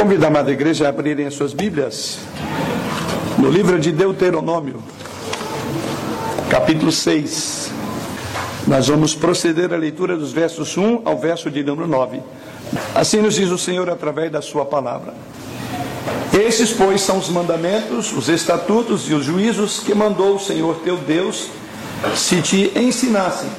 Convido a amada igreja a abrirem as suas Bíblias no livro de Deuteronômio, capítulo 6. Nós vamos proceder à leitura dos versos 1 ao verso de número 9. Assim nos diz o Senhor através da sua palavra. Esses, pois, são os mandamentos, os estatutos e os juízos que mandou o Senhor teu Deus se te ensinassem,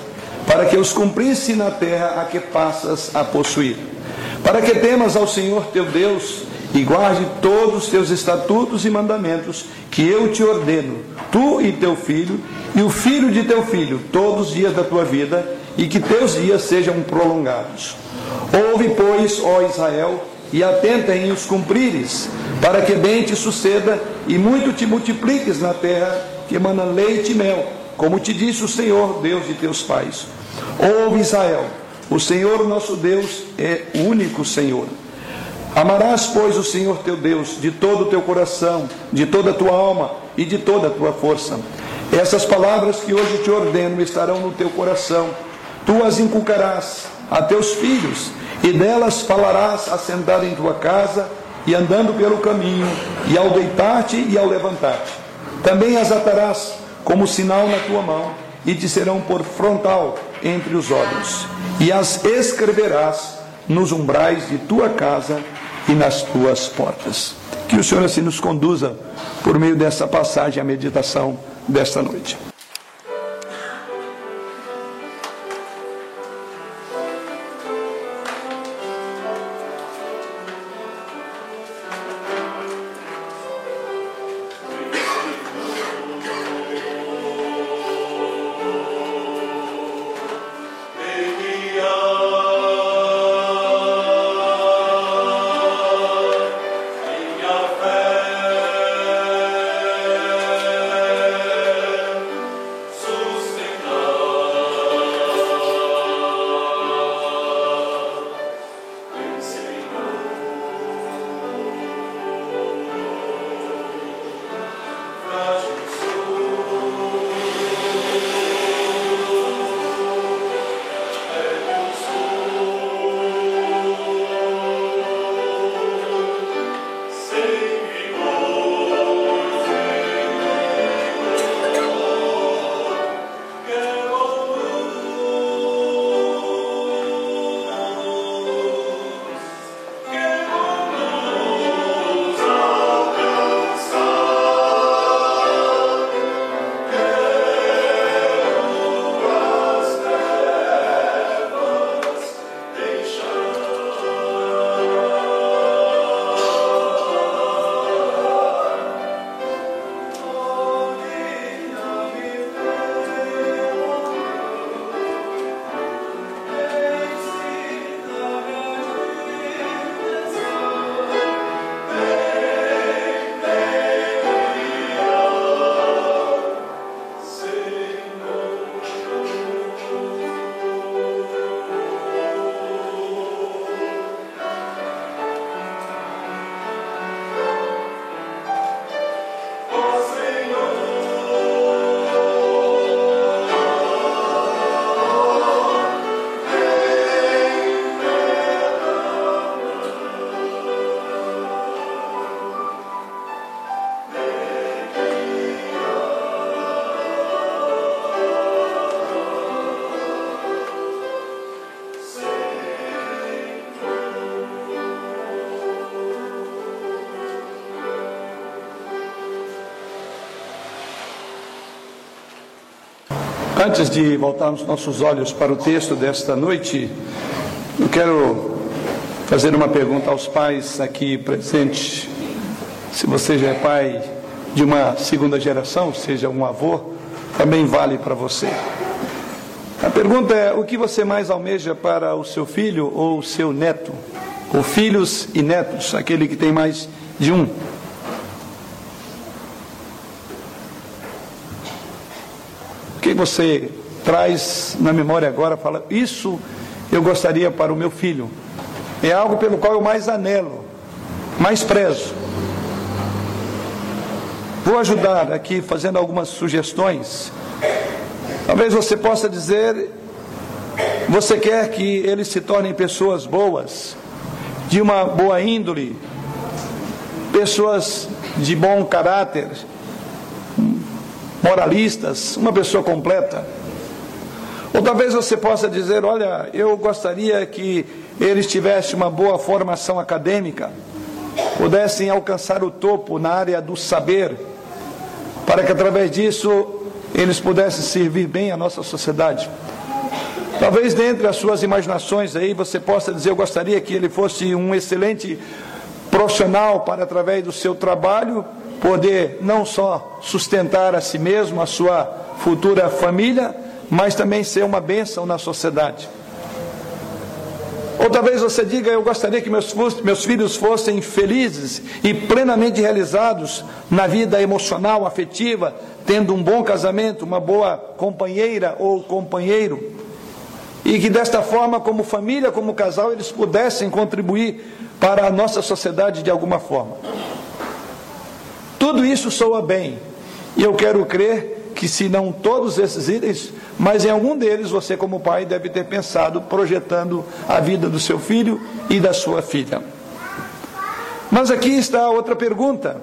para que os cumprisse na terra a que passas a possuir. Para que temas ao Senhor teu Deus e guarde todos os teus estatutos e mandamentos que eu te ordeno, tu e teu filho, e o filho de teu filho, todos os dias da tua vida, e que teus dias sejam prolongados. Ouve, pois, ó Israel, e atenta em os cumprires, para que bem te suceda e muito te multipliques na terra que emana leite e mel, como te disse o Senhor, Deus de teus pais. Ouve, Israel, o Senhor nosso Deus é o único Senhor. Amarás, pois, o Senhor teu Deus de todo o teu coração, de toda a tua alma e de toda a tua força. Essas palavras que hoje te ordeno estarão no teu coração. Tu as inculcarás a teus filhos, e delas falarás assentado em tua casa e andando pelo caminho, e ao deitar-te e ao levantar-te. Também as atarás como sinal na tua mão, e te serão por frontal entre os olhos, e as escreverás nos umbrais de tua casa e nas tuas portas. Que o Senhor assim nos conduza por meio dessa passagem à meditação desta noite. Antes de voltarmos nossos olhos para o texto desta noite, eu quero fazer uma pergunta aos pais aqui presentes. Se você já é pai de uma segunda geração, seja um avô, também vale para você. A pergunta é: o que você mais almeja para o seu filho ou o seu neto? Ou filhos e netos, aquele que tem mais de um? Você traz na memória agora, fala, isso eu gostaria para o meu filho. É algo pelo qual eu mais anelo, mais prezo. Vou ajudar aqui fazendo algumas sugestões. Talvez você possa dizer, você quer que eles se tornem pessoas boas, de uma boa índole, pessoas de bom caráter, moralistas, uma pessoa completa. Ou talvez você possa dizer: olha, eu gostaria que eles tivessem uma boa formação acadêmica, pudessem alcançar o topo na área do saber, para que através disso eles pudessem servir bem a nossa sociedade. Talvez dentre as suas imaginações aí você possa dizer: Eu gostaria que ele fosse um excelente profissional para, através do seu trabalho, poder não só sustentar a si mesmo, a sua futura família, mas também ser uma bênção na sociedade. Ou talvez você diga: Eu gostaria que meus, meus filhos fossem felizes e plenamente realizados na vida emocional, afetiva, tendo um bom casamento, uma boa companheira ou companheiro. E que desta forma, como família, como casal, eles pudessem contribuir para a nossa sociedade de alguma forma. Tudo isso soa bem, e eu quero crer que, se não todos esses itens, mas em algum deles você, como pai, deve ter pensado projetando a vida do seu filho e da sua filha. Mas aqui está outra pergunta: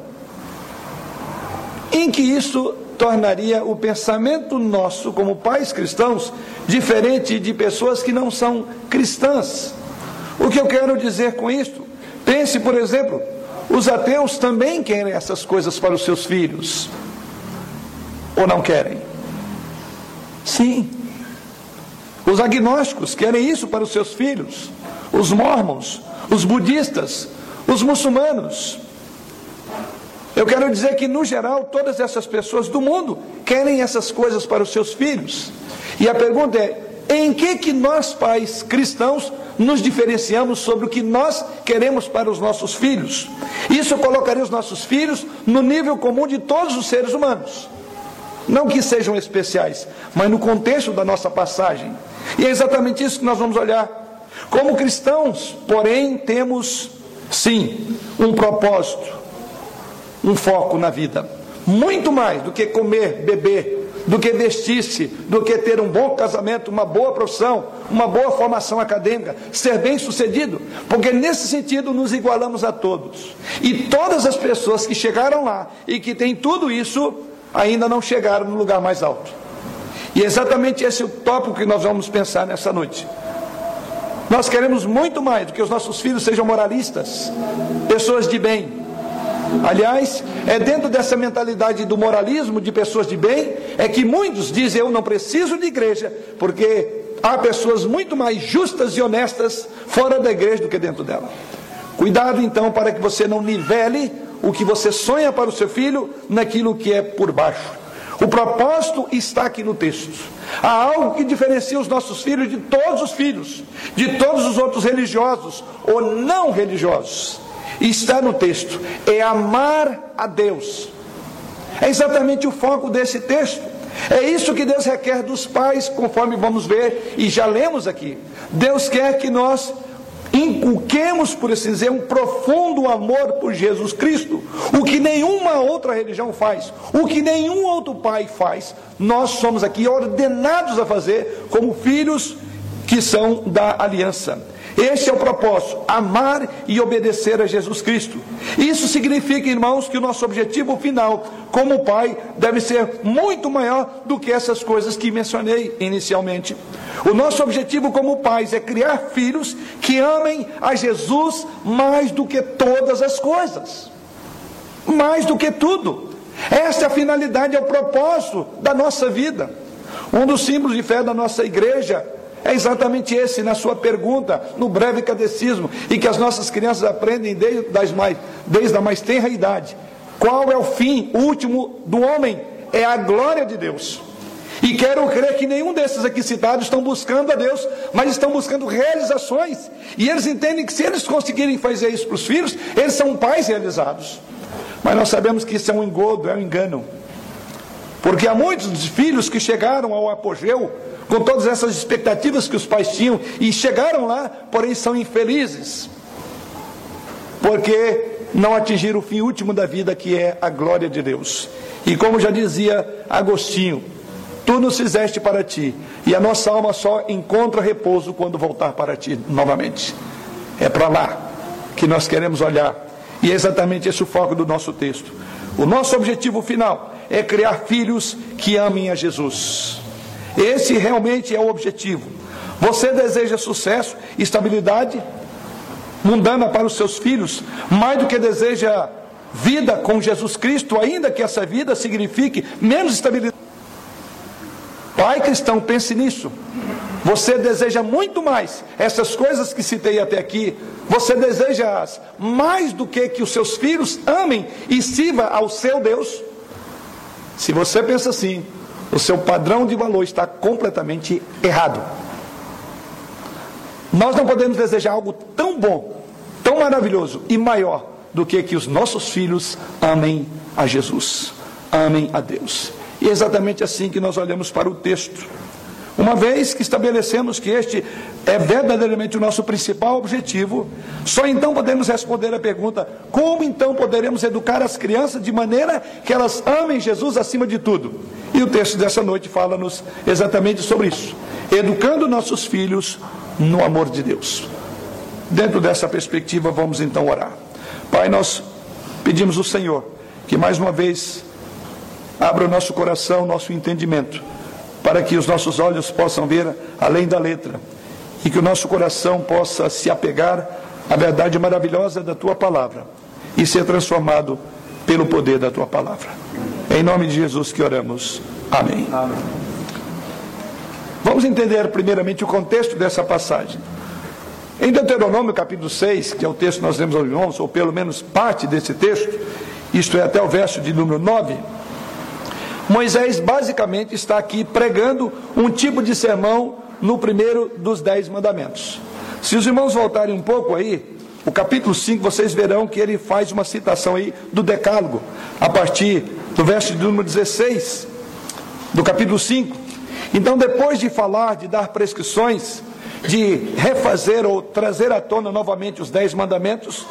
em que isso tornaria o pensamento nosso, como pais cristãos, diferente de pessoas que não são cristãs? O que eu quero dizer com isto? Pense, por exemplo, os ateus também querem essas coisas para os seus filhos. Ou não querem? Sim. Os agnósticos querem isso para os seus filhos. Os mormons, os budistas, os muçulmanos. Eu quero dizer que, no geral, todas essas pessoas do mundo querem essas coisas para os seus filhos. E a pergunta é: em que que nós, pais cristãos, nos diferenciamos sobre o que nós queremos para os nossos filhos? Isso colocaria os nossos filhos no nível comum de todos os seres humanos. Não que sejam especiais, mas no contexto da nossa passagem. E é exatamente isso que nós vamos olhar. Como cristãos, porém, temos sim um propósito, um foco na vida. Muito mais do que comer, beber, do que vestir-se, do que ter um bom casamento, uma boa profissão, uma boa formação acadêmica, ser bem sucedido, porque nesse sentido nos igualamos a todos. E todas as pessoas que chegaram lá e que têm tudo isso, ainda não chegaram no lugar mais alto. E é exatamente esse o tópico que nós vamos pensar nessa noite. Nós queremos muito mais do que os nossos filhos sejam moralistas, pessoas de bem. Aliás, é dentro dessa mentalidade do moralismo de pessoas de bem, é que muitos dizem: Eu não preciso de igreja, porque há pessoas muito mais justas e honestas fora da igreja do que dentro dela. Cuidado então para que você não nivele o que você sonha para o seu filho naquilo que é por baixo. O propósito está aqui no texto. Há algo que diferencia os nossos filhos de todos os filhos, de todos os outros religiosos ou não religiosos. Está no texto: é amar a Deus. É exatamente o foco desse texto. É isso que Deus requer dos pais, conforme vamos ver e já lemos aqui. Deus quer que nós inculquemos, por assim dizer, um profundo amor por Jesus Cristo, o que nenhuma outra religião faz, o que nenhum outro pai faz, nós somos aqui ordenados a fazer como filhos que são da aliança. Este é o propósito: amar e obedecer a Jesus Cristo. Isso significa, irmãos, que o nosso objetivo final, como pai, deve ser muito maior do que essas coisas que mencionei inicialmente. O nosso objetivo como pais é criar filhos que amem a Jesus mais do que todas as coisas, mais do que tudo. Esta é a finalidade, é o propósito da nossa vida. Um dos símbolos de fé da nossa igreja é exatamente esse na sua pergunta, no breve catecismo, e que as nossas crianças aprendem desde, das mais, desde a mais tenra idade. Qual é o fim último do homem? É a glória de Deus. E quero crer que nenhum desses aqui citados estão buscando a Deus, mas estão buscando realizações. E eles entendem que se eles conseguirem fazer isso para os filhos, eles são pais realizados. Mas nós sabemos que isso é um engodo, é um engano. Porque há muitos filhos que chegaram ao apogeu com todas essas expectativas que os pais tinham e chegaram lá, porém são infelizes, porque não atingiram o fim último da vida, que é a glória de Deus. E como já dizia Agostinho, tu nos fizeste para ti, e a nossa alma só encontra repouso quando voltar para ti novamente. É para lá que nós queremos olhar. E é exatamente esse o foco do nosso texto. O nosso objetivo final é criar filhos que amem a Jesus. Esse realmente é o objetivo. Você deseja sucesso, estabilidade mundana para os seus filhos, mais do que deseja vida com Jesus Cristo, ainda que essa vida signifique menos estabilidade. Pai cristão, pense nisso. Você deseja muito mais essas coisas que citei até aqui. Você deseja as mais do que que os seus filhos amem e sirva ao seu Deus. Se você pensa assim, o seu padrão de valor está completamente errado. Nós não podemos desejar algo tão bom, tão maravilhoso e maior do que que os nossos filhos amem a Jesus, amem a Deus. E é exatamente assim que nós olhamos para o texto. Uma vez que estabelecemos que este é verdadeiramente o nosso principal objetivo, só então podemos responder a pergunta: como então poderemos educar as crianças de maneira que elas amem Jesus acima de tudo? E o texto dessa noite fala-nos exatamente sobre isso, educando nossos filhos no amor de Deus. Dentro dessa perspectiva, vamos então orar. Pai, nós pedimos ao Senhor que mais uma vez abra o nosso coração, nosso entendimento para que os nossos olhos possam ver além da letra e que o nosso coração possa se apegar à verdade maravilhosa da tua palavra e ser transformado pelo poder da tua palavra. Em nome de Jesus que oramos. Amém. Amém. Vamos entender primeiramente o contexto dessa passagem. Em Deuteronômio capítulo 6, que é o texto que nós lemos aos irmãos, ou pelo menos parte desse texto, isto é até o verso de número 9, Moisés basicamente está aqui pregando um tipo de sermão no primeiro dos dez mandamentos. Se os irmãos voltarem um pouco aí, o capítulo 5, vocês verão que ele faz uma citação aí do Decálogo, a partir do verso de número 16, do capítulo 5. Então, depois de falar, de dar prescrições, de refazer ou trazer à tona novamente os dez mandamentos,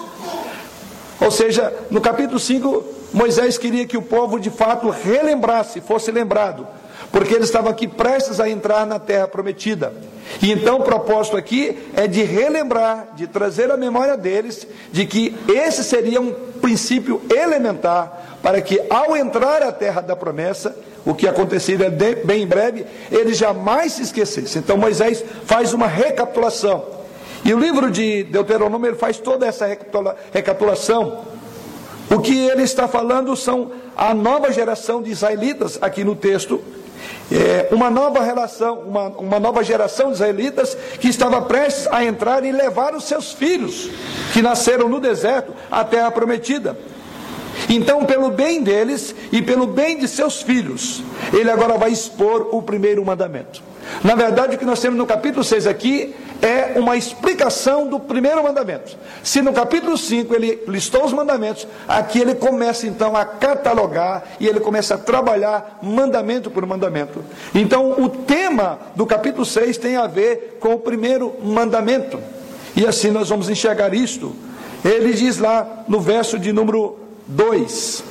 ou seja, no capítulo 5, Moisés queria que o povo de fato relembrasse, fosse lembrado, porque eles estavam aqui prestes a entrar na terra prometida. E então o propósito aqui é de relembrar, de trazer a memória deles, de que esse seria um princípio elementar para que ao entrar à terra da promessa, o que aconteceria bem em breve, eles jamais se esquecessem. Então Moisés faz uma recapitulação. E o livro de Deuteronômio ele faz toda essa recapitulação o que ele está falando são a nova geração de israelitas, aqui no texto, é, uma nova relação, uma, uma nova geração de israelitas que estava prestes a entrar e levar os seus filhos, que nasceram no deserto, à terra prometida. Então, pelo bem deles e pelo bem de seus filhos, ele agora vai expor o primeiro mandamento. Na verdade, o que nós temos no capítulo 6 aqui é uma explicação do primeiro mandamento. Se no capítulo 5 ele listou os mandamentos, aqui ele começa então a catalogar e ele começa a trabalhar mandamento por mandamento. Então o tema do capítulo 6 tem a ver com o primeiro mandamento. E assim nós vamos enxergar isto. Ele diz lá no verso de número 2: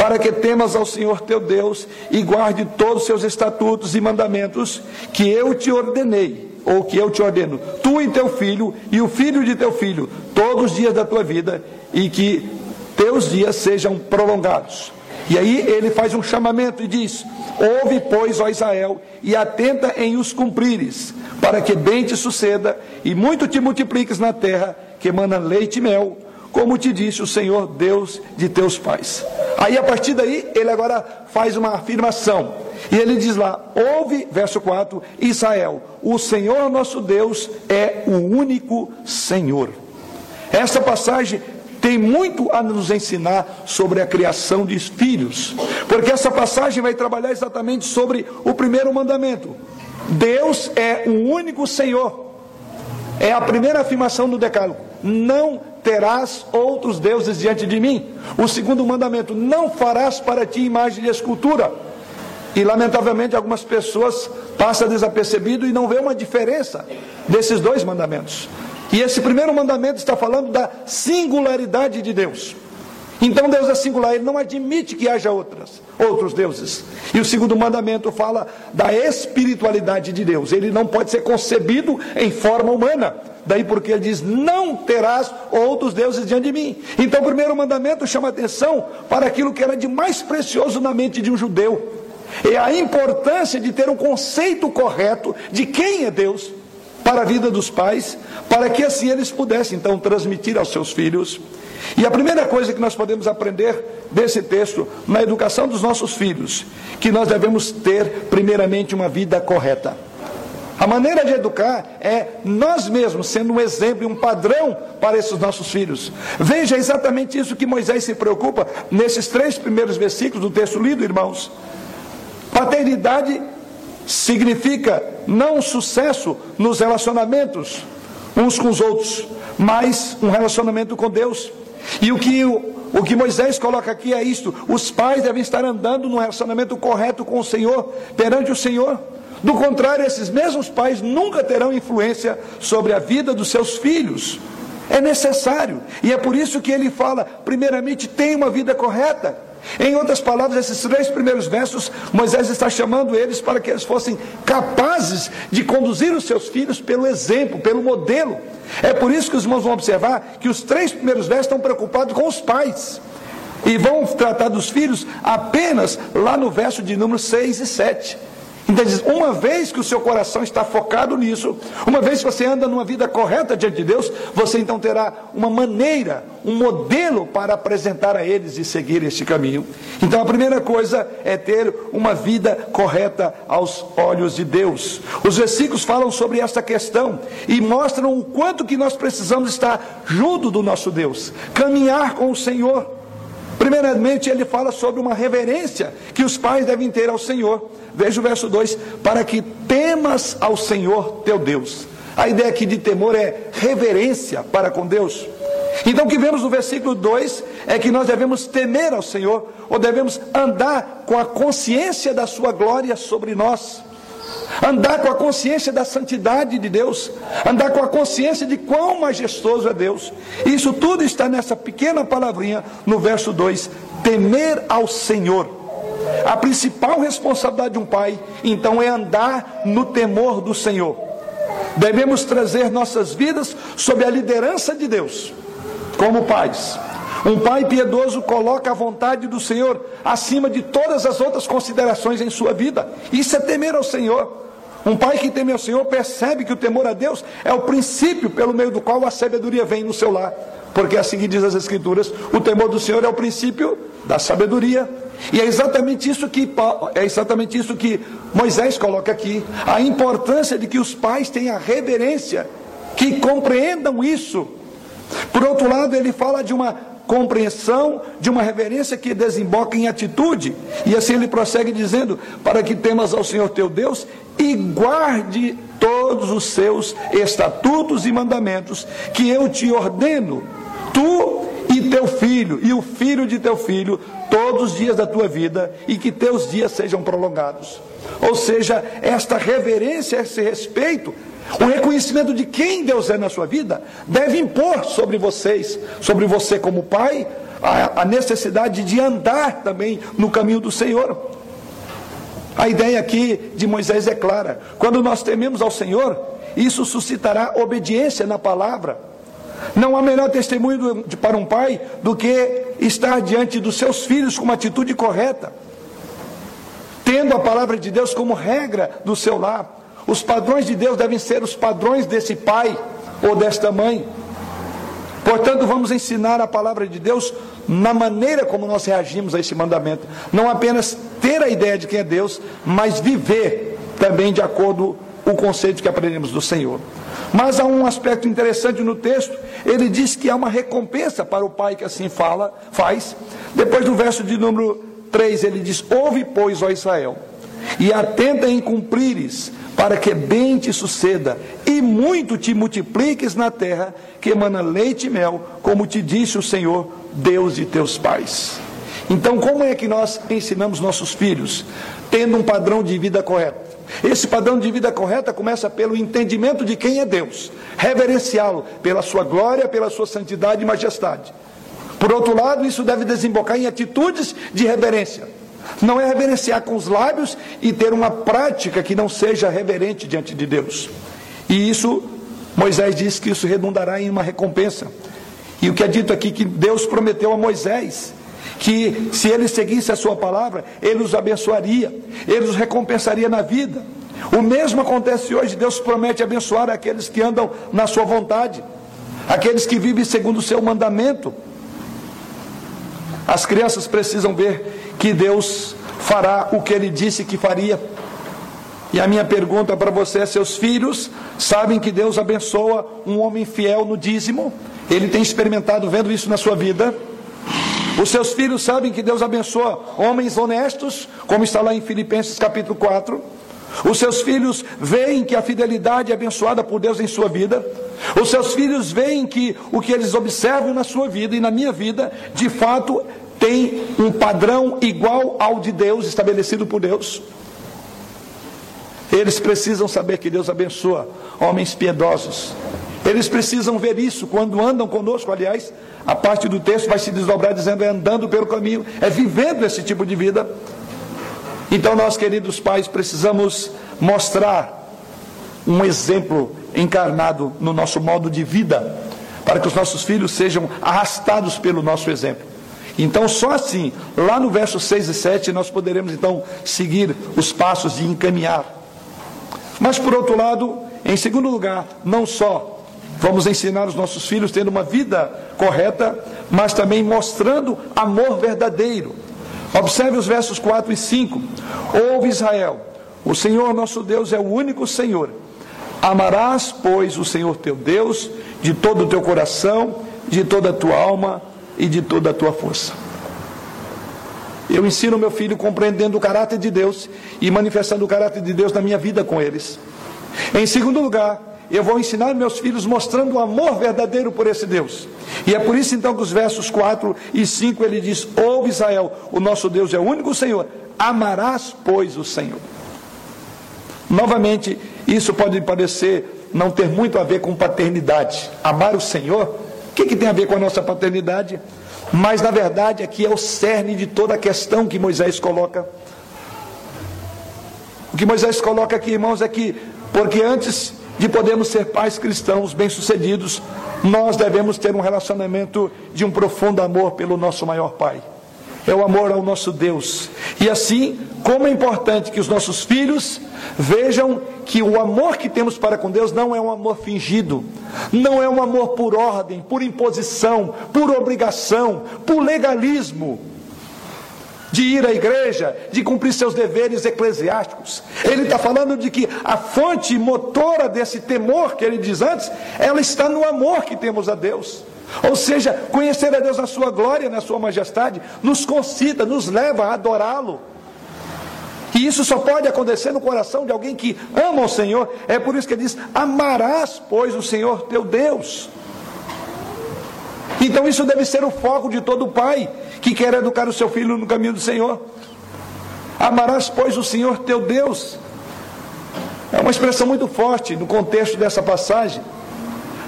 Para que temas ao Senhor teu Deus e guarde todos os seus estatutos e mandamentos que eu te ordenei ou que eu te ordeno, tu e teu filho, e o filho de teu filho, todos os dias da tua vida, e que teus dias sejam prolongados. E aí ele faz um chamamento e diz: Ouve, pois, ó Israel, e atenta em os cumprires, para que bem te suceda, e muito te multipliques na terra, que emana leite e mel, como te disse o Senhor Deus de teus pais. Aí a partir daí, ele agora faz uma afirmação. E ele diz lá: ouve, verso 4, Israel, o Senhor nosso Deus é o único Senhor. Esta passagem tem muito a nos ensinar sobre a criação de filhos, porque essa passagem vai trabalhar exatamente sobre o primeiro mandamento: Deus é o único Senhor. É a primeira afirmação do Decálogo: não terás outros deuses diante de mim. O segundo mandamento: não farás para ti imagem de escultura. E lamentavelmente algumas pessoas passam desapercebido e não vê uma diferença desses dois mandamentos. E esse primeiro mandamento está falando da singularidade de Deus. Então Deus é singular, ele não admite que haja outras, outros deuses. E o segundo mandamento fala da espiritualidade de Deus. Ele não pode ser concebido em forma humana. Daí porque ele diz: Não terás outros deuses diante de mim. Então, o primeiro mandamento chama atenção para aquilo que era de mais precioso na mente de um judeu. É a importância de ter um conceito correto de quem é Deus para a vida dos pais, para que assim eles pudessem então transmitir aos seus filhos. E a primeira coisa que nós podemos aprender desse texto na educação dos nossos filhos, que nós devemos ter primeiramente uma vida correta. A maneira de educar é nós mesmos sendo um exemplo e um padrão para esses nossos filhos. Veja exatamente isso que Moisés se preocupa nesses três primeiros versículos do texto lido, irmãos. Paternidade significa não sucesso nos relacionamentos uns com os outros, mas um relacionamento com Deus. E o que, o que Moisés coloca aqui é isto: os pais devem estar andando num relacionamento correto com o Senhor, perante o Senhor. Do contrário, esses mesmos pais nunca terão influência sobre a vida dos seus filhos. É necessário, e é por isso que ele fala: primeiramente, tenha uma vida correta. Em outras palavras, esses três primeiros versos, Moisés está chamando eles para que eles fossem capazes de conduzir os seus filhos pelo exemplo, pelo modelo. É por isso que os irmãos vão observar que os três primeiros versos estão preocupados com os pais. E vão tratar dos filhos apenas lá no verso de número 6 e 7. Então diz, uma vez que o seu coração está focado nisso, uma vez que você anda numa vida correta diante de Deus, você então terá uma maneira, um modelo para apresentar a eles e seguir este caminho. Então a primeira coisa é ter uma vida correta aos olhos de Deus. Os versículos falam sobre esta questão e mostram o quanto que nós precisamos estar junto do nosso Deus, caminhar com o Senhor. Primeiramente, ele fala sobre uma reverência que os pais devem ter ao Senhor. Veja o verso 2: para que temas ao Senhor teu Deus. A ideia aqui de temor é reverência para com Deus. Então, o que vemos no versículo 2 é que nós devemos temer ao Senhor, ou devemos andar com a consciência da Sua glória sobre nós, andar com a consciência da santidade de Deus, andar com a consciência de quão majestoso é Deus. Isso tudo está nessa pequena palavrinha no verso 2: temer ao Senhor. A principal responsabilidade de um pai, então, é andar no temor do Senhor. Devemos trazer nossas vidas sob a liderança de Deus, como pais. Um pai piedoso coloca a vontade do Senhor acima de todas as outras considerações em sua vida. Isso é temer ao Senhor. Um pai que teme ao Senhor percebe que o temor a Deus é o princípio pelo meio do qual a sabedoria vem no seu lar. Porque assim diz as Escrituras: o temor do Senhor é o princípio da sabedoria. E é exatamente isso que é exatamente isso que Moisés coloca aqui, a importância de que os pais tenham reverência, que compreendam isso. Por outro lado, ele fala de uma compreensão, de uma reverência que desemboca em atitude. E assim ele prossegue dizendo: para que temas ao Senhor teu Deus e guarde todos os seus estatutos e mandamentos que eu te ordeno, tu e teu filho, e o filho de teu filho, todos os dias da tua vida, e que teus dias sejam prolongados. Ou seja, esta reverência, esse respeito, o reconhecimento de quem Deus é na sua vida, deve impor sobre vocês, sobre você como pai, a, a necessidade de andar também no caminho do Senhor. A ideia aqui de Moisés é clara: quando nós tememos ao Senhor, isso suscitará obediência na palavra não há melhor testemunho para um pai do que estar diante dos seus filhos com uma atitude correta, tendo a palavra de Deus como regra do seu lar. Os padrões de Deus devem ser os padrões desse pai ou desta mãe. Portanto, vamos ensinar a palavra de Deus na maneira como nós reagimos a esse mandamento. Não apenas ter a ideia de quem é Deus, mas viver também de acordo com o conceito que aprendemos do Senhor. Mas há um aspecto interessante no texto, ele diz que há uma recompensa para o pai que assim fala, faz. Depois no verso de número 3 ele diz: Ouve, pois, ó Israel, e atenta em cumprires, para que bem te suceda, e muito te multipliques na terra, que emana leite e mel, como te disse o Senhor, Deus de teus pais. Então, como é que nós ensinamos nossos filhos? Tendo um padrão de vida correto esse padrão de vida correta começa pelo entendimento de quem é Deus, reverenciá-lo pela sua glória, pela sua santidade e majestade. Por outro lado, isso deve desembocar em atitudes de reverência. Não é reverenciar com os lábios e ter uma prática que não seja reverente diante de Deus. E isso Moisés disse que isso redundará em uma recompensa. E o que é dito aqui que Deus prometeu a Moisés que se ele seguisse a sua palavra, ele os abençoaria, ele os recompensaria na vida. O mesmo acontece hoje, Deus promete abençoar aqueles que andam na sua vontade, aqueles que vivem segundo o seu mandamento. As crianças precisam ver que Deus fará o que ele disse que faria. E a minha pergunta para você é: seus filhos sabem que Deus abençoa um homem fiel no dízimo? Ele tem experimentado vendo isso na sua vida? Os seus filhos sabem que Deus abençoa homens honestos, como está lá em Filipenses capítulo 4. Os seus filhos veem que a fidelidade é abençoada por Deus em sua vida. Os seus filhos veem que o que eles observam na sua vida e na minha vida, de fato, tem um padrão igual ao de Deus, estabelecido por Deus. Eles precisam saber que Deus abençoa homens piedosos. Eles precisam ver isso quando andam conosco, aliás, a parte do texto vai se desdobrar dizendo é andando pelo caminho, é vivendo esse tipo de vida. Então nós, queridos pais, precisamos mostrar um exemplo encarnado no nosso modo de vida, para que os nossos filhos sejam arrastados pelo nosso exemplo. Então, só assim, lá no verso 6 e 7, nós poderemos então seguir os passos de encaminhar. Mas, por outro lado, em segundo lugar, não só vamos ensinar os nossos filhos tendo uma vida correta, mas também mostrando amor verdadeiro. Observe os versos 4 e 5. Ouve Israel, o Senhor nosso Deus é o único Senhor. Amarás, pois, o Senhor teu Deus de todo o teu coração, de toda a tua alma e de toda a tua força. Eu ensino meu filho compreendendo o caráter de Deus e manifestando o caráter de Deus na minha vida com eles. Em segundo lugar, eu vou ensinar meus filhos mostrando o amor verdadeiro por esse Deus. E é por isso então que os versos 4 e 5 ele diz: Ouve Israel, o nosso Deus é o único Senhor, amarás, pois, o Senhor. Novamente, isso pode parecer não ter muito a ver com paternidade. Amar o Senhor o que, que tem a ver com a nossa paternidade? Mas na verdade aqui é o cerne de toda a questão que Moisés coloca. O que Moisés coloca aqui, irmãos, é que, porque antes de podermos ser pais cristãos bem-sucedidos, nós devemos ter um relacionamento de um profundo amor pelo nosso maior Pai é o amor ao nosso Deus. E assim, como é importante que os nossos filhos vejam que o amor que temos para com Deus não é um amor fingido, não é um amor por ordem, por imposição, por obrigação, por legalismo. De ir à igreja, de cumprir seus deveres eclesiásticos. Ele está falando de que a fonte motora desse temor que ele diz antes, ela está no amor que temos a Deus. Ou seja, conhecer a Deus na sua glória, na sua majestade, nos concita, nos leva a adorá-lo. E isso só pode acontecer no coração de alguém que ama o Senhor. É por isso que ele diz: Amarás, pois, o Senhor teu Deus. Então isso deve ser o foco de todo pai que quer educar o seu filho no caminho do Senhor. Amarás, pois, o Senhor teu Deus. É uma expressão muito forte no contexto dessa passagem.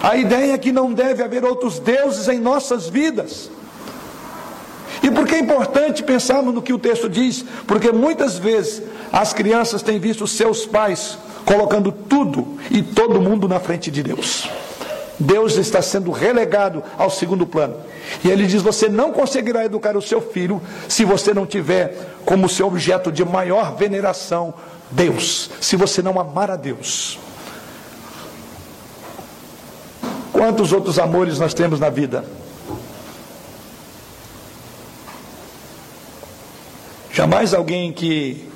A ideia é que não deve haver outros deuses em nossas vidas. E por que é importante pensarmos no que o texto diz? Porque muitas vezes as crianças têm visto seus pais colocando tudo e todo mundo na frente de Deus. Deus está sendo relegado ao segundo plano. E ele diz: Você não conseguirá educar o seu filho se você não tiver como seu objeto de maior veneração Deus, se você não amar a Deus. Quantos outros amores nós temos na vida? Jamais alguém que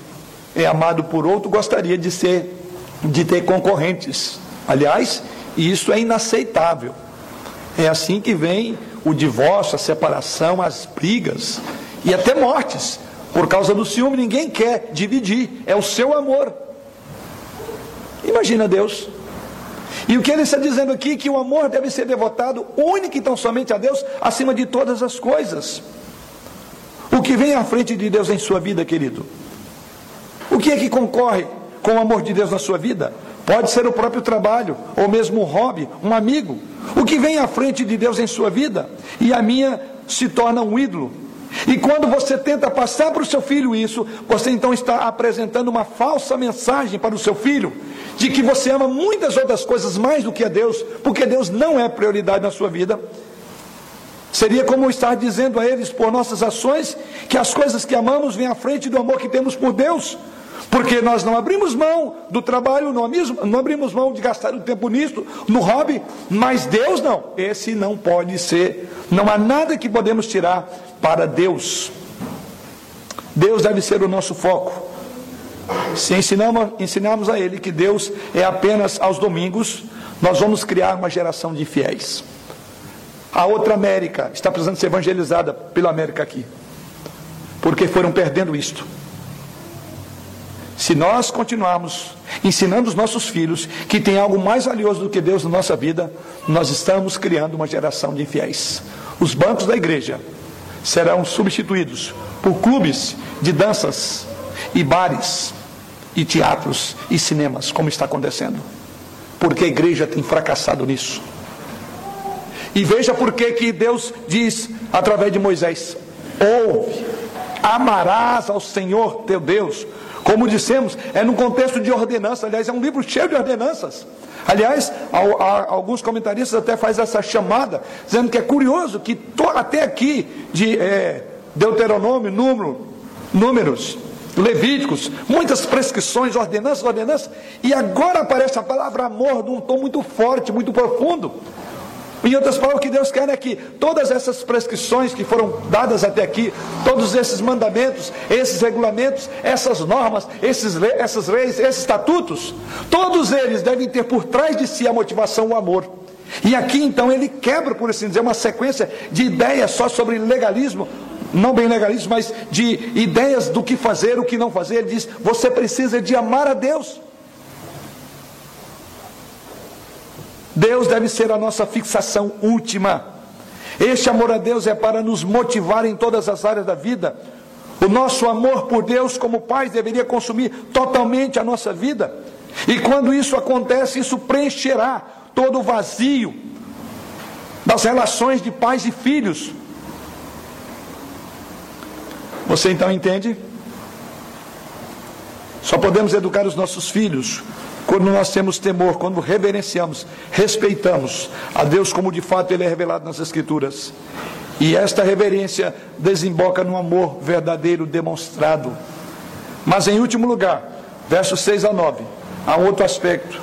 é amado por outro gostaria de ser de ter concorrentes. Aliás, isso é inaceitável. É assim que vem o divórcio, a separação, as brigas e até mortes. Por causa do ciúme, ninguém quer dividir, é o seu amor. Imagina Deus. E o que ele está dizendo aqui que o amor deve ser devotado único e tão somente a Deus, acima de todas as coisas. O que vem à frente de Deus em sua vida, querido? O que é que concorre com o amor de Deus na sua vida? Pode ser o próprio trabalho, ou mesmo um hobby, um amigo. O que vem à frente de Deus em sua vida e a minha se torna um ídolo. E quando você tenta passar para o seu filho isso, você então está apresentando uma falsa mensagem para o seu filho, de que você ama muitas outras coisas mais do que a Deus, porque Deus não é prioridade na sua vida. Seria como estar dizendo a eles, por nossas ações, que as coisas que amamos vêm à frente do amor que temos por Deus. Porque nós não abrimos mão do trabalho, não abrimos, não abrimos mão de gastar o tempo nisso, no hobby, mas Deus não. Esse não pode ser. Não há nada que podemos tirar para Deus. Deus deve ser o nosso foco. Se ensinamos, ensinarmos a Ele que Deus é apenas aos domingos, nós vamos criar uma geração de fiéis. A outra América está precisando ser evangelizada pela América aqui, porque foram perdendo isto. Se nós continuarmos ensinando os nossos filhos que tem algo mais valioso do que Deus na nossa vida, nós estamos criando uma geração de infiéis. Os bancos da igreja serão substituídos por clubes de danças e bares e teatros e cinemas, como está acontecendo. Porque a igreja tem fracassado nisso. E veja por que que Deus diz através de Moisés: ouve, amarás ao Senhor teu Deus como dissemos, é num contexto de ordenança, aliás, é um livro cheio de ordenanças. Aliás, alguns comentaristas até fazem essa chamada, dizendo que é curioso que até aqui, de é, Deuteronômio, número, números, Levíticos, muitas prescrições, ordenanças, ordenanças, e agora aparece a palavra amor de um tom muito forte, muito profundo. Em outras palavras, o que Deus quer é que todas essas prescrições que foram dadas até aqui, todos esses mandamentos, esses regulamentos, essas normas, esses, essas leis, esses estatutos, todos eles devem ter por trás de si a motivação, o amor. E aqui então ele quebra, por assim dizer, uma sequência de ideias só sobre legalismo, não bem legalismo, mas de ideias do que fazer, o que não fazer. Ele diz: você precisa de amar a Deus. Deus deve ser a nossa fixação última. Este amor a Deus é para nos motivar em todas as áreas da vida. O nosso amor por Deus, como pais, deveria consumir totalmente a nossa vida. E quando isso acontece, isso preencherá todo o vazio das relações de pais e filhos. Você então entende? Só podemos educar os nossos filhos quando nós temos temor, quando reverenciamos, respeitamos a Deus como de fato Ele é revelado nas Escrituras. E esta reverência desemboca no amor verdadeiro demonstrado. Mas em último lugar, versos 6 a 9, há outro aspecto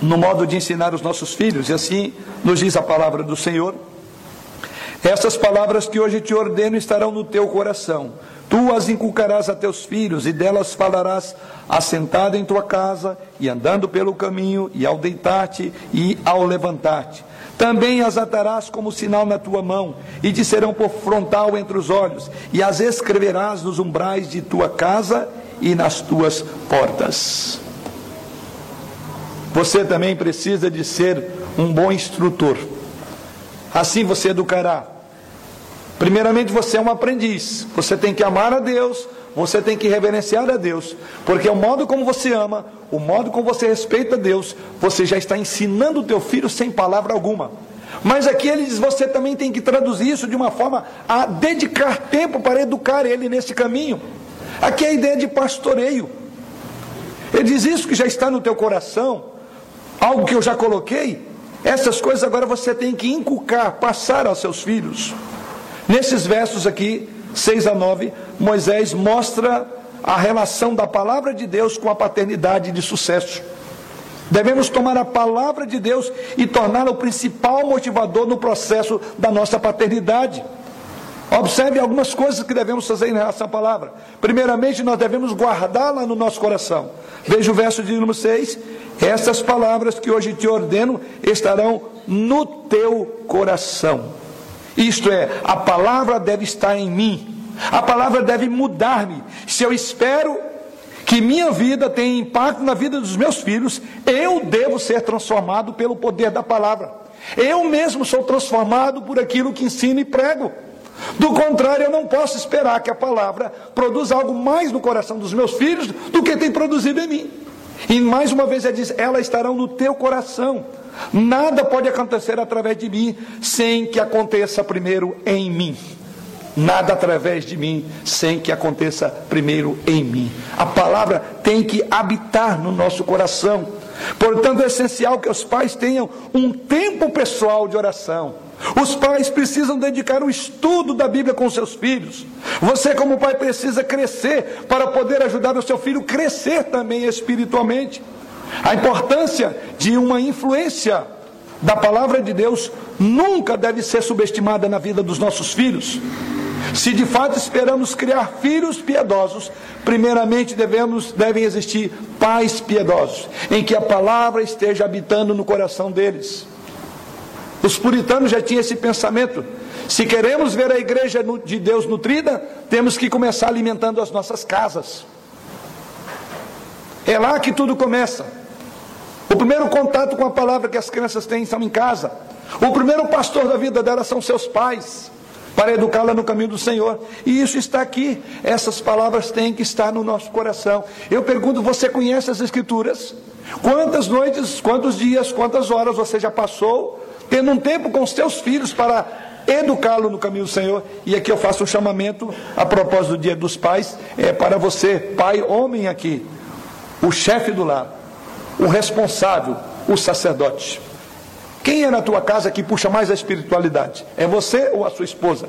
no modo de ensinar os nossos filhos, e assim nos diz a palavra do Senhor. Essas palavras que hoje te ordeno estarão no teu coração Tu as inculcarás a teus filhos, e delas falarás assentado em tua casa, e andando pelo caminho, e ao deitar-te, e ao levantar-te. Também as atarás como sinal na tua mão, e te serão por frontal entre os olhos, e as escreverás nos umbrais de tua casa e nas tuas portas. Você também precisa de ser um bom instrutor. Assim você educará Primeiramente, você é um aprendiz. Você tem que amar a Deus, você tem que reverenciar a Deus, porque o modo como você ama, o modo como você respeita a Deus, você já está ensinando o teu filho sem palavra alguma. Mas aqui ele diz: você também tem que traduzir isso de uma forma a dedicar tempo para educar ele nesse caminho. Aqui é a ideia de pastoreio. Ele diz: isso que já está no teu coração, algo que eu já coloquei, essas coisas agora você tem que inculcar, passar aos seus filhos. Nesses versos aqui, 6 a 9, Moisés mostra a relação da palavra de Deus com a paternidade de sucesso. Devemos tomar a palavra de Deus e torná-la o principal motivador no processo da nossa paternidade. Observe algumas coisas que devemos fazer em relação à palavra. Primeiramente, nós devemos guardá-la no nosso coração. Veja o verso de número 6. Essas palavras que hoje te ordeno estarão no teu coração. Isto é, a palavra deve estar em mim. A palavra deve mudar-me. Se eu espero que minha vida tenha impacto na vida dos meus filhos, eu devo ser transformado pelo poder da palavra. Eu mesmo sou transformado por aquilo que ensino e prego. Do contrário, eu não posso esperar que a palavra produza algo mais no coração dos meus filhos do que tem produzido em mim. E mais uma vez ele diz: elas estarão no teu coração. Nada pode acontecer através de mim sem que aconteça primeiro em mim. nada através de mim sem que aconteça primeiro em mim. A palavra tem que habitar no nosso coração. Portanto, é essencial que os pais tenham um tempo pessoal de oração. Os pais precisam dedicar o estudo da Bíblia com seus filhos. Você, como pai, precisa crescer para poder ajudar o seu filho a crescer também espiritualmente. A importância de uma influência da palavra de Deus nunca deve ser subestimada na vida dos nossos filhos. Se de fato esperamos criar filhos piedosos, primeiramente devemos, devem existir pais piedosos, em que a palavra esteja habitando no coração deles. Os puritanos já tinham esse pensamento. Se queremos ver a igreja de Deus nutrida, temos que começar alimentando as nossas casas. É lá que tudo começa. O primeiro contato com a palavra que as crianças têm são em casa. O primeiro pastor da vida delas são seus pais, para educá-la no caminho do Senhor. E isso está aqui. Essas palavras têm que estar no nosso coração. Eu pergunto: você conhece as Escrituras? Quantas noites, quantos dias, quantas horas você já passou tendo um tempo com seus filhos para educá-lo no caminho do Senhor. E aqui eu faço um chamamento a propósito do Dia dos Pais, é para você, pai, homem aqui, o chefe do lar, o responsável, o sacerdote. Quem é na tua casa que puxa mais a espiritualidade? É você ou a sua esposa?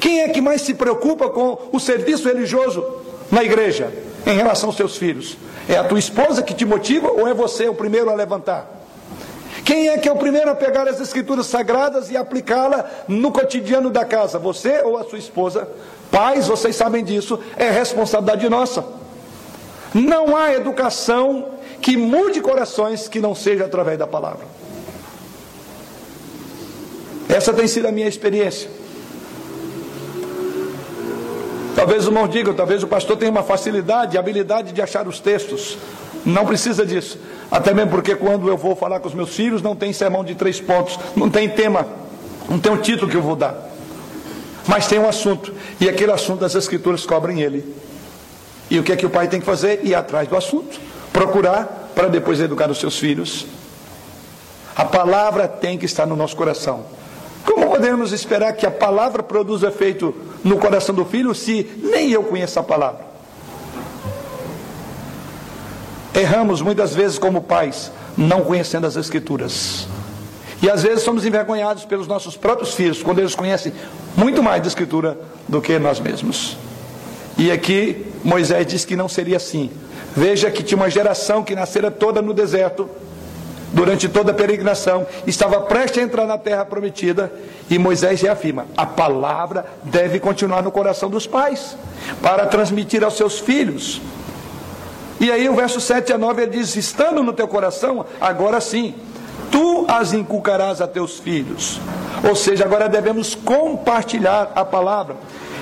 Quem é que mais se preocupa com o serviço religioso na igreja em relação aos seus filhos? É a tua esposa que te motiva ou é você o primeiro a levantar? Quem é que é o primeiro a pegar as escrituras sagradas e aplicá-la no cotidiano da casa? Você ou a sua esposa? Pais, vocês sabem disso, é responsabilidade nossa. Não há educação que mude corações que não seja através da palavra. Essa tem sido a minha experiência. Talvez o irmão diga, talvez o pastor tenha uma facilidade, habilidade de achar os textos. Não precisa disso. Até mesmo porque quando eu vou falar com os meus filhos, não tem sermão de três pontos, não tem tema, não tem um título que eu vou dar. Mas tem um assunto, e aquele assunto as escrituras cobrem ele. E o que é que o pai tem que fazer? Ir atrás do assunto, procurar para depois educar os seus filhos. A palavra tem que estar no nosso coração. Como podemos esperar que a palavra produza efeito no coração do filho se nem eu conheço a palavra? Erramos muitas vezes como pais, não conhecendo as Escrituras. E às vezes somos envergonhados pelos nossos próprios filhos, quando eles conhecem muito mais da Escritura do que nós mesmos. E aqui Moisés diz que não seria assim. Veja que tinha uma geração que nascera toda no deserto, durante toda a peregrinação, estava prestes a entrar na terra prometida, e Moisés reafirma: a palavra deve continuar no coração dos pais, para transmitir aos seus filhos. E aí o verso 7 a 9 ele diz: Estando no teu coração, agora sim, tu as inculcarás a teus filhos. Ou seja, agora devemos compartilhar a palavra.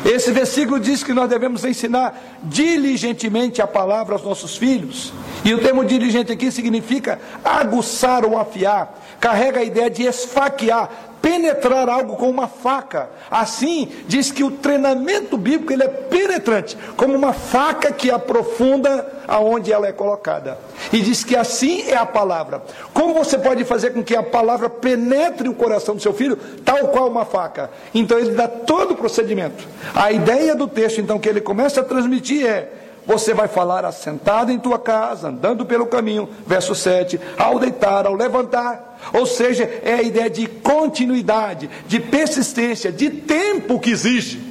Esse versículo diz que nós devemos ensinar diligentemente a palavra aos nossos filhos. E o termo diligente aqui significa aguçar ou afiar. Carrega a ideia de esfaquear, penetrar algo com uma faca. Assim, diz que o treinamento bíblico ele é penetrante, como uma faca que aprofunda aonde ela é colocada. E diz que assim é a palavra. Como você pode fazer com que a palavra penetre o coração do seu filho, tal qual uma faca? Então ele dá todo o procedimento. A ideia do texto, então, que ele começa a transmitir é você vai falar assentado em tua casa, andando pelo caminho, verso 7, ao deitar, ao levantar. Ou seja, é a ideia de continuidade, de persistência, de tempo que exige.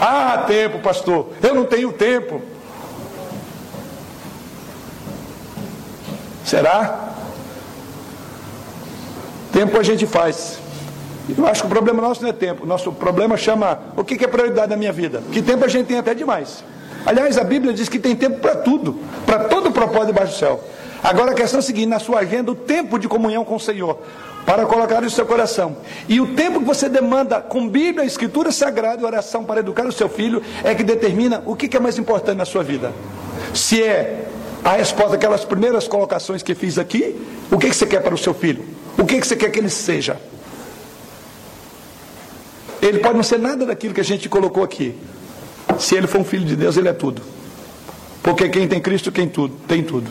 Ah, tempo, pastor, eu não tenho tempo. Será? Tempo a gente faz. Eu acho que o problema nosso não é tempo. Nosso problema chama o que é prioridade na minha vida. Que tempo a gente tem até demais. Aliás, a Bíblia diz que tem tempo para tudo, para todo propósito debaixo do céu. Agora a questão é a seguinte: na sua agenda, o tempo de comunhão com o Senhor, para colocar no seu coração. E o tempo que você demanda com Bíblia, Escritura Sagrada e oração para educar o seu filho, é que determina o que é mais importante na sua vida. Se é a resposta aquelas primeiras colocações que fiz aqui, o que você quer para o seu filho? O que você quer que ele seja? Ele pode não ser nada daquilo que a gente colocou aqui, se ele for um filho de Deus, ele é tudo. Porque quem tem Cristo tem tudo, tem tudo.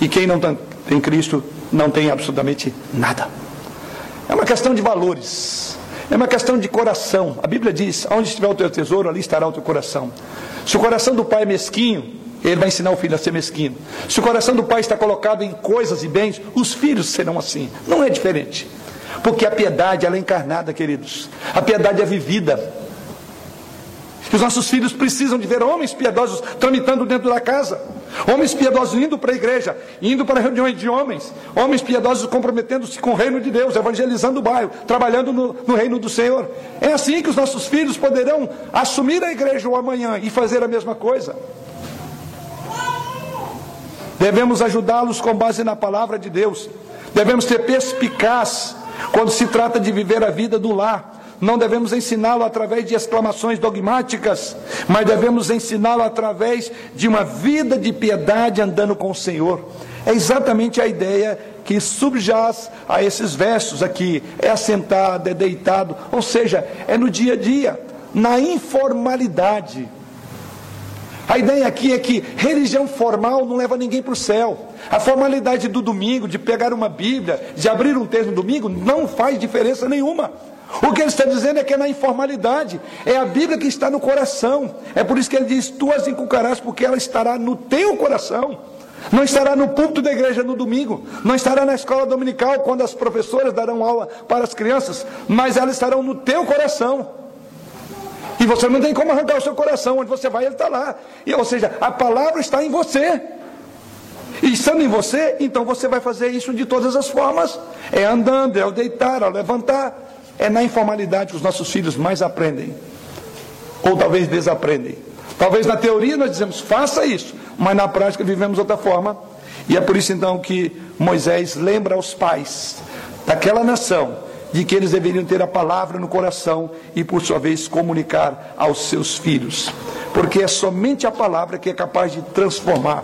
E quem não tem Cristo não tem absolutamente nada. É uma questão de valores. É uma questão de coração. A Bíblia diz: onde estiver o teu tesouro, ali estará o teu coração. Se o coração do pai é mesquinho, ele vai ensinar o filho a ser mesquinho. Se o coração do pai está colocado em coisas e bens, os filhos serão assim. Não é diferente. Porque a piedade, ela é encarnada, queridos. A piedade é vivida. Os nossos filhos precisam de ver homens piedosos tramitando dentro da casa. Homens piedosos indo para a igreja, indo para reuniões de homens. Homens piedosos comprometendo-se com o reino de Deus, evangelizando o bairro, trabalhando no, no reino do Senhor. É assim que os nossos filhos poderão assumir a igreja o amanhã e fazer a mesma coisa. Devemos ajudá-los com base na palavra de Deus. Devemos ser perspicaz quando se trata de viver a vida do lar não devemos ensiná-lo através de exclamações dogmáticas, mas devemos ensiná-lo através de uma vida de piedade andando com o Senhor. É exatamente a ideia que subjaz a esses versos aqui. É assentado, é deitado, ou seja, é no dia a dia, na informalidade. A ideia aqui é que religião formal não leva ninguém para o céu. A formalidade do domingo, de pegar uma Bíblia, de abrir um texto no domingo, não faz diferença nenhuma. O que ele está dizendo é que é na informalidade, é a Bíblia que está no coração. É por isso que ele diz: Tu as inculcarás, porque ela estará no teu coração. Não estará no púlpito da igreja no domingo, não estará na escola dominical quando as professoras darão aula para as crianças, mas elas estarão no teu coração. E você não tem como arrancar o seu coração, onde você vai, ele está lá. E, ou seja, a palavra está em você. E estando em você, então você vai fazer isso de todas as formas: é andando, é ao deitar, ao levantar, é na informalidade que os nossos filhos mais aprendem. Ou talvez desaprendem. Talvez na teoria nós dizemos, faça isso, mas na prática vivemos outra forma. E é por isso então que Moisés lembra aos pais daquela nação de que eles deveriam ter a palavra no coração e, por sua vez, comunicar aos seus filhos. Porque é somente a palavra que é capaz de transformar,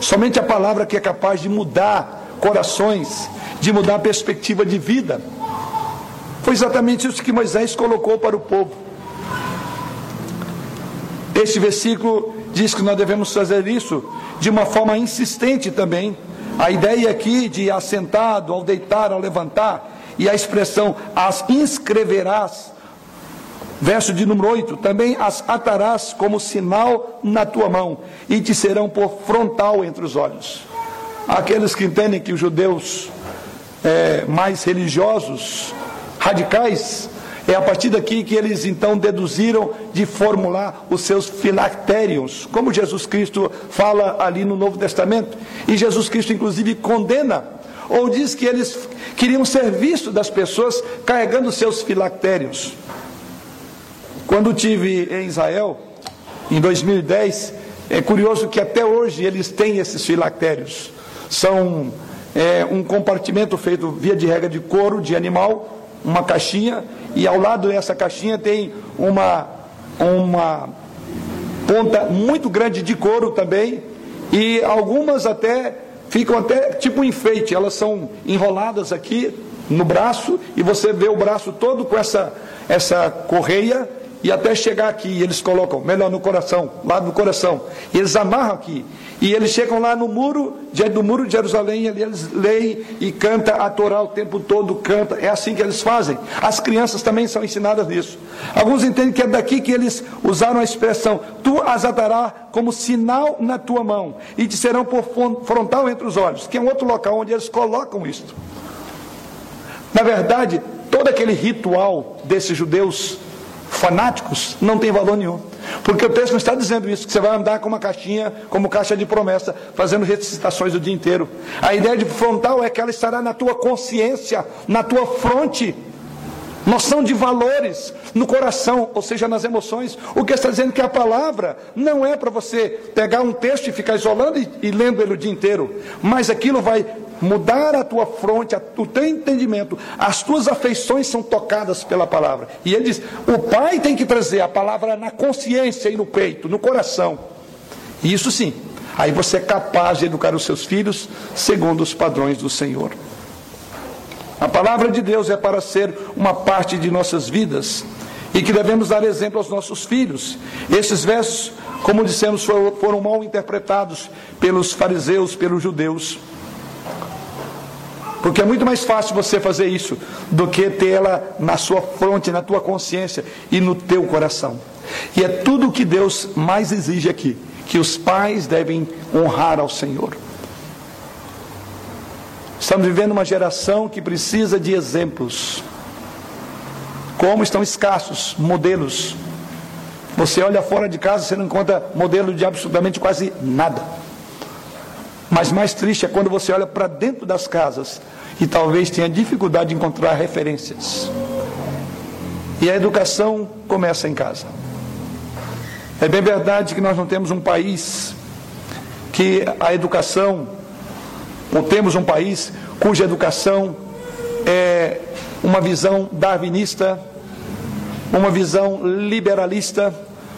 somente a palavra que é capaz de mudar corações, de mudar a perspectiva de vida. Foi exatamente isso que Moisés colocou para o povo. Este versículo diz que nós devemos fazer isso de uma forma insistente também. A ideia aqui de assentado, ao deitar, ao levantar, e a expressão as inscreverás, verso de número 8, também as atarás como sinal na tua mão, e te serão por frontal entre os olhos. Aqueles que entendem que os judeus é, mais religiosos radicais, é a partir daqui que eles então deduziram de formular os seus filactérios, como Jesus Cristo fala ali no Novo Testamento. E Jesus Cristo, inclusive, condena, ou diz que eles queriam ser vistos das pessoas carregando seus filactérios. Quando tive em Israel, em 2010, é curioso que até hoje eles têm esses filactérios. São é, um compartimento feito via de regra de couro de animal, uma caixinha e ao lado dessa caixinha tem uma, uma ponta muito grande de couro também e algumas até ficam até tipo um enfeite, elas são enroladas aqui no braço e você vê o braço todo com essa, essa correia e até chegar aqui, eles colocam, melhor no coração, lá no coração, e eles amarram aqui, e eles chegam lá no muro, diante do muro de Jerusalém, ali eles leem e canta a Torá o tempo todo, canta, é assim que eles fazem. As crianças também são ensinadas nisso. Alguns entendem que é daqui que eles usaram a expressão, tu as atará como sinal na tua mão, e te serão por frontal entre os olhos, que é um outro local onde eles colocam isto. Na verdade, todo aquele ritual desses judeus fanáticos não tem valor nenhum. Porque o texto não está dizendo isso, que você vai andar com uma caixinha, como caixa de promessa, fazendo recitações o dia inteiro. A ideia de frontal é que ela estará na tua consciência, na tua fronte. Noção de valores no coração, ou seja, nas emoções. O que está dizendo que a palavra não é para você pegar um texto e ficar isolando e, e lendo ele o dia inteiro, mas aquilo vai mudar a tua fronte, o teu entendimento, as tuas afeições são tocadas pela palavra. E ele diz: o pai tem que trazer a palavra na consciência e no peito, no coração. Isso sim, aí você é capaz de educar os seus filhos segundo os padrões do Senhor. A palavra de Deus é para ser uma parte de nossas vidas e que devemos dar exemplo aos nossos filhos. Esses versos, como dissemos, foram mal interpretados pelos fariseus, pelos judeus. Porque é muito mais fácil você fazer isso do que tê-la na sua fronte, na tua consciência e no teu coração. E é tudo o que Deus mais exige aqui, que os pais devem honrar ao Senhor. Estamos vivendo uma geração que precisa de exemplos. Como estão escassos modelos. Você olha fora de casa, você não encontra modelo de absolutamente quase nada. Mas mais triste é quando você olha para dentro das casas e talvez tenha dificuldade de encontrar referências. E a educação começa em casa. É bem verdade que nós não temos um país que a educação, ou temos um país cuja educação é uma visão darwinista, uma visão liberalista,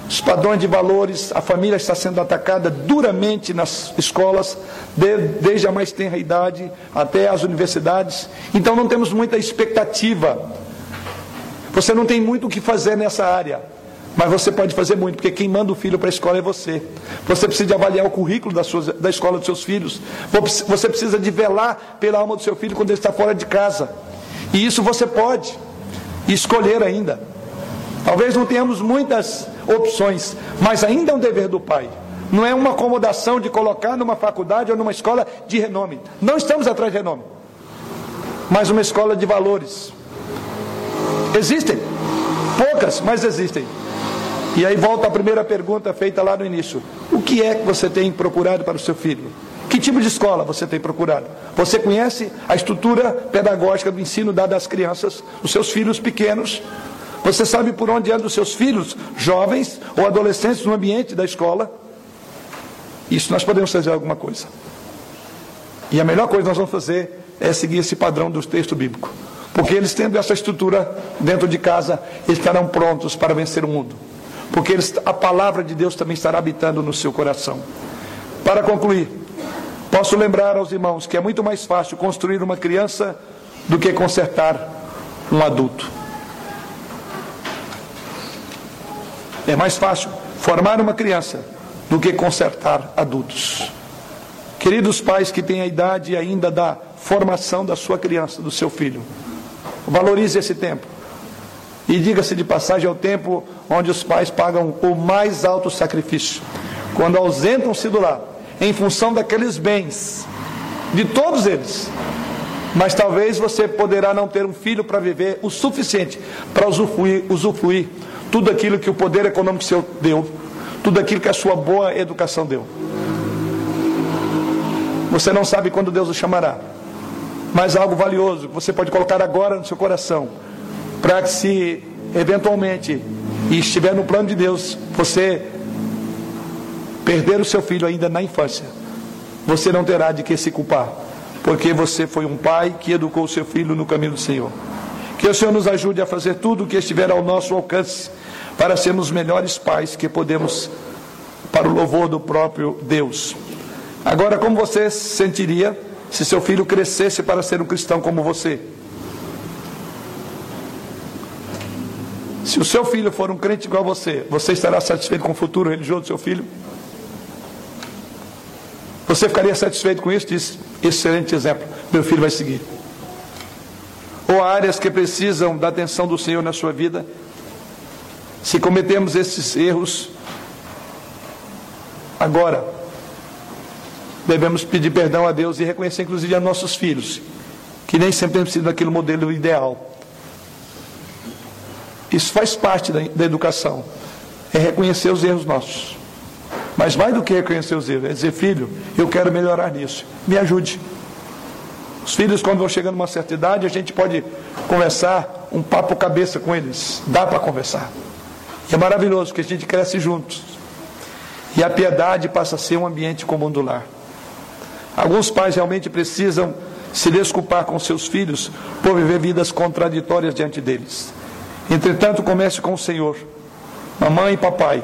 os padrões de valores, a família está sendo atacada duramente nas escolas, desde a mais tenra idade até as universidades. Então não temos muita expectativa. Você não tem muito o que fazer nessa área, mas você pode fazer muito, porque quem manda o filho para a escola é você. Você precisa avaliar o currículo da, sua, da escola dos seus filhos. Você precisa de velar pela alma do seu filho quando ele está fora de casa. E isso você pode escolher ainda. Talvez não tenhamos muitas opções, mas ainda é um dever do pai. Não é uma acomodação de colocar numa faculdade ou numa escola de renome. Não estamos atrás de renome, mas uma escola de valores. Existem, poucas, mas existem. E aí volta a primeira pergunta feita lá no início: o que é que você tem procurado para o seu filho? Que tipo de escola você tem procurado? Você conhece a estrutura pedagógica do ensino dado às crianças, os seus filhos pequenos? Você sabe por onde andam os seus filhos, jovens ou adolescentes, no ambiente da escola? Isso nós podemos fazer alguma coisa. E a melhor coisa que nós vamos fazer é seguir esse padrão do texto bíblico. Porque eles tendo essa estrutura dentro de casa, eles estarão prontos para vencer o mundo. Porque eles, a palavra de Deus também estará habitando no seu coração. Para concluir, posso lembrar aos irmãos que é muito mais fácil construir uma criança do que consertar um adulto. É mais fácil formar uma criança do que consertar adultos. Queridos pais que têm a idade ainda da formação da sua criança, do seu filho, valorize esse tempo. E diga-se de passagem, é o tempo onde os pais pagam o mais alto sacrifício. Quando ausentam-se do lar, em função daqueles bens, de todos eles. Mas talvez você poderá não ter um filho para viver o suficiente para usufruir, usufruir tudo aquilo que o poder econômico seu deu, tudo aquilo que a sua boa educação deu. Você não sabe quando Deus o chamará, mas algo valioso que você pode colocar agora no seu coração, para que se eventualmente e estiver no plano de Deus, você perder o seu filho ainda na infância, você não terá de que se culpar, porque você foi um pai que educou o seu filho no caminho do Senhor. Que o Senhor nos ajude a fazer tudo o que estiver ao nosso alcance para sermos melhores pais que podemos para o louvor do próprio Deus. Agora, como você se sentiria se seu filho crescesse para ser um cristão como você? Se o seu filho for um crente igual a você, você estará satisfeito com o futuro religioso do seu filho? Você ficaria satisfeito com isso? Diz, excelente exemplo. Meu filho vai seguir ou áreas que precisam da atenção do Senhor na sua vida. Se cometemos esses erros, agora devemos pedir perdão a Deus e reconhecer, inclusive, a nossos filhos, que nem sempre têm sido aquele modelo ideal. Isso faz parte da, da educação, é reconhecer os erros nossos. Mas mais do que reconhecer os erros, é dizer, filho, eu quero melhorar nisso, me ajude. Os filhos, quando vão chegando a uma certa idade, a gente pode conversar um papo cabeça com eles. Dá para conversar. E é maravilhoso que a gente cresce juntos. E a piedade passa a ser um ambiente comum do lar. Alguns pais realmente precisam se desculpar com seus filhos por viver vidas contraditórias diante deles. Entretanto, comece com o Senhor. Mamãe e papai,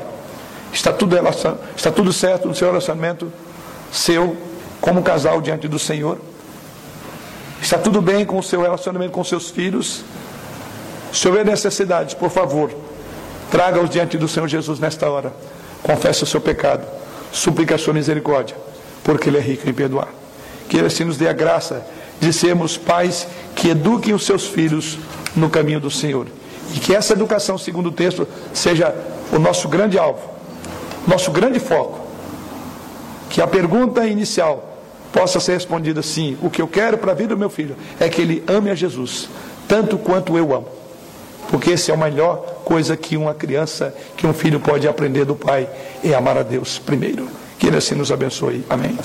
está tudo, está tudo certo no seu relacionamento seu como casal diante do Senhor? Está tudo bem com o seu relacionamento com seus filhos? Se houver necessidades, por favor, traga-os diante do Senhor Jesus nesta hora. Confesse o seu pecado, suplique a sua misericórdia, porque Ele é rico em perdoar. Que Ele assim nos dê a graça de sermos pais que eduquem os seus filhos no caminho do Senhor. E que essa educação, segundo o texto, seja o nosso grande alvo, nosso grande foco. Que a pergunta inicial possa ser respondida sim. O que eu quero para a vida do meu filho é que ele ame a Jesus, tanto quanto eu amo. Porque essa é a melhor coisa que uma criança, que um filho pode aprender do pai, é amar a Deus primeiro. Que ele assim nos abençoe. Amém.